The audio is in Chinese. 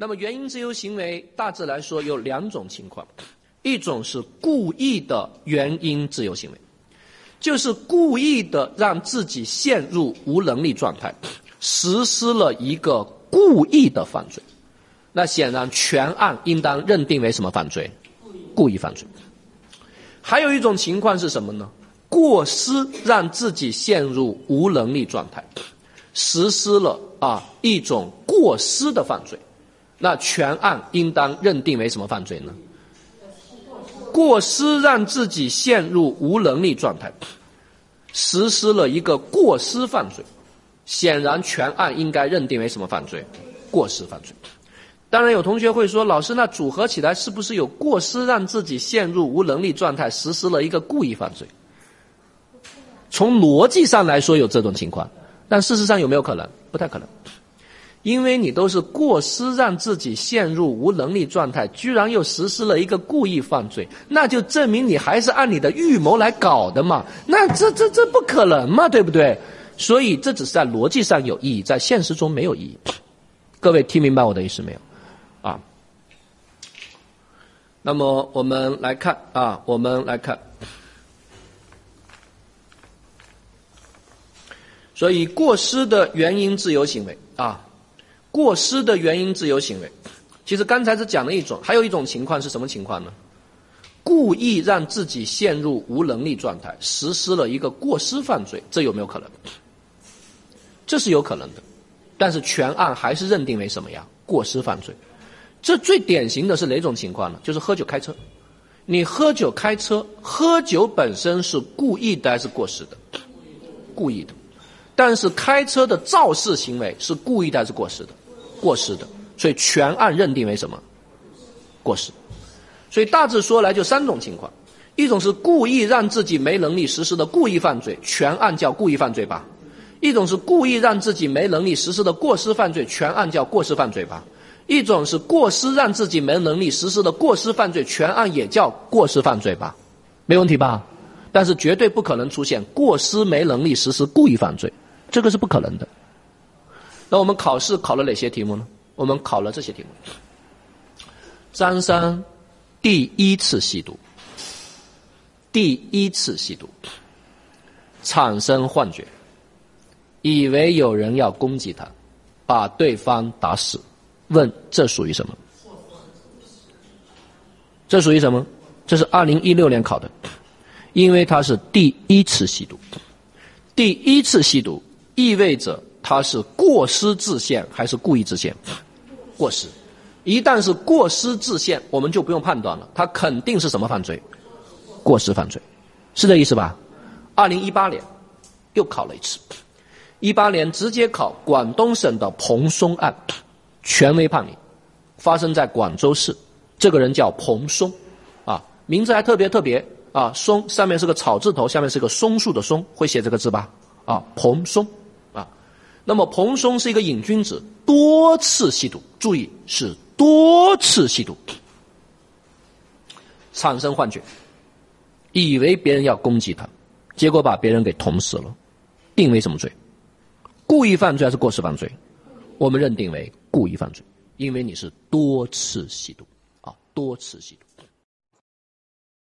那么原因自由行为大致来说有两种情况，一种是故意的原因自由行为，就是故意的让自己陷入无能力状态，实施了一个故意的犯罪。那显然全案应当认定为什么犯罪？故意犯罪。还有一种情况是什么呢？过失让自己陷入无能力状态，实施了啊一种过失的犯罪。那全案应当认定为什么犯罪呢？过失让自己陷入无能力状态，实施了一个过失犯罪，显然全案应该认定为什么犯罪？过失犯罪。当然有同学会说，老师，那组合起来是不是有过失让自己陷入无能力状态，实施了一个故意犯罪？从逻辑上来说有这种情况，但事实上有没有可能？不太可能。因为你都是过失让自己陷入无能力状态，居然又实施了一个故意犯罪，那就证明你还是按你的预谋来搞的嘛？那这这这不可能嘛？对不对？所以这只是在逻辑上有意义，在现实中没有意义。各位听明白我的意思没有？啊？那么我们来看啊，我们来看，所以过失的原因自由行为啊。过失的原因自由行为，其实刚才是讲了一种，还有一种情况是什么情况呢？故意让自己陷入无能力状态，实施了一个过失犯罪，这有没有可能？这是有可能的，但是全案还是认定为什么呀？过失犯罪。这最典型的是哪种情况呢？就是喝酒开车。你喝酒开车，喝酒本身是故意的还是过失的？故意的。但是开车的肇事行为是故意的还是过失的？过失的，所以全案认定为什么？过失。所以大致说来就三种情况：一种是故意让自己没能力实施的故意犯罪，全案叫故意犯罪吧；一种是故意让自己没能力实施的过失犯罪，全案叫过失犯罪吧；一种是过失让自己没能力实施的过失犯罪，全案也叫过失犯罪吧？没问题吧？但是绝对不可能出现过失没能力实施故意犯罪。这个是不可能的。那我们考试考了哪些题目呢？我们考了这些题目。张三第一次吸毒，第一次吸毒，产生幻觉，以为有人要攻击他，把对方打死。问这属于什么？这属于什么？这是二零一六年考的，因为他是第一次吸毒，第一次吸毒。意味着他是过失致现还是故意致现？过失。一旦是过失致现，我们就不用判断了，他肯定是什么犯罪？过失犯罪，是这意思吧？二零一八年又考了一次，一八年直接考广东省的彭松案，权威判例，发生在广州市。这个人叫彭松，啊，名字还特别特别啊，松上面是个草字头，下面是个松树的松，会写这个字吧？啊，彭松。那么彭松是一个瘾君子，多次吸毒，注意是多次吸毒，产生幻觉，以为别人要攻击他，结果把别人给捅死了，定为什么罪？故意犯罪还是过失犯罪？我们认定为故意犯罪，因为你是多次吸毒，啊，多次吸毒。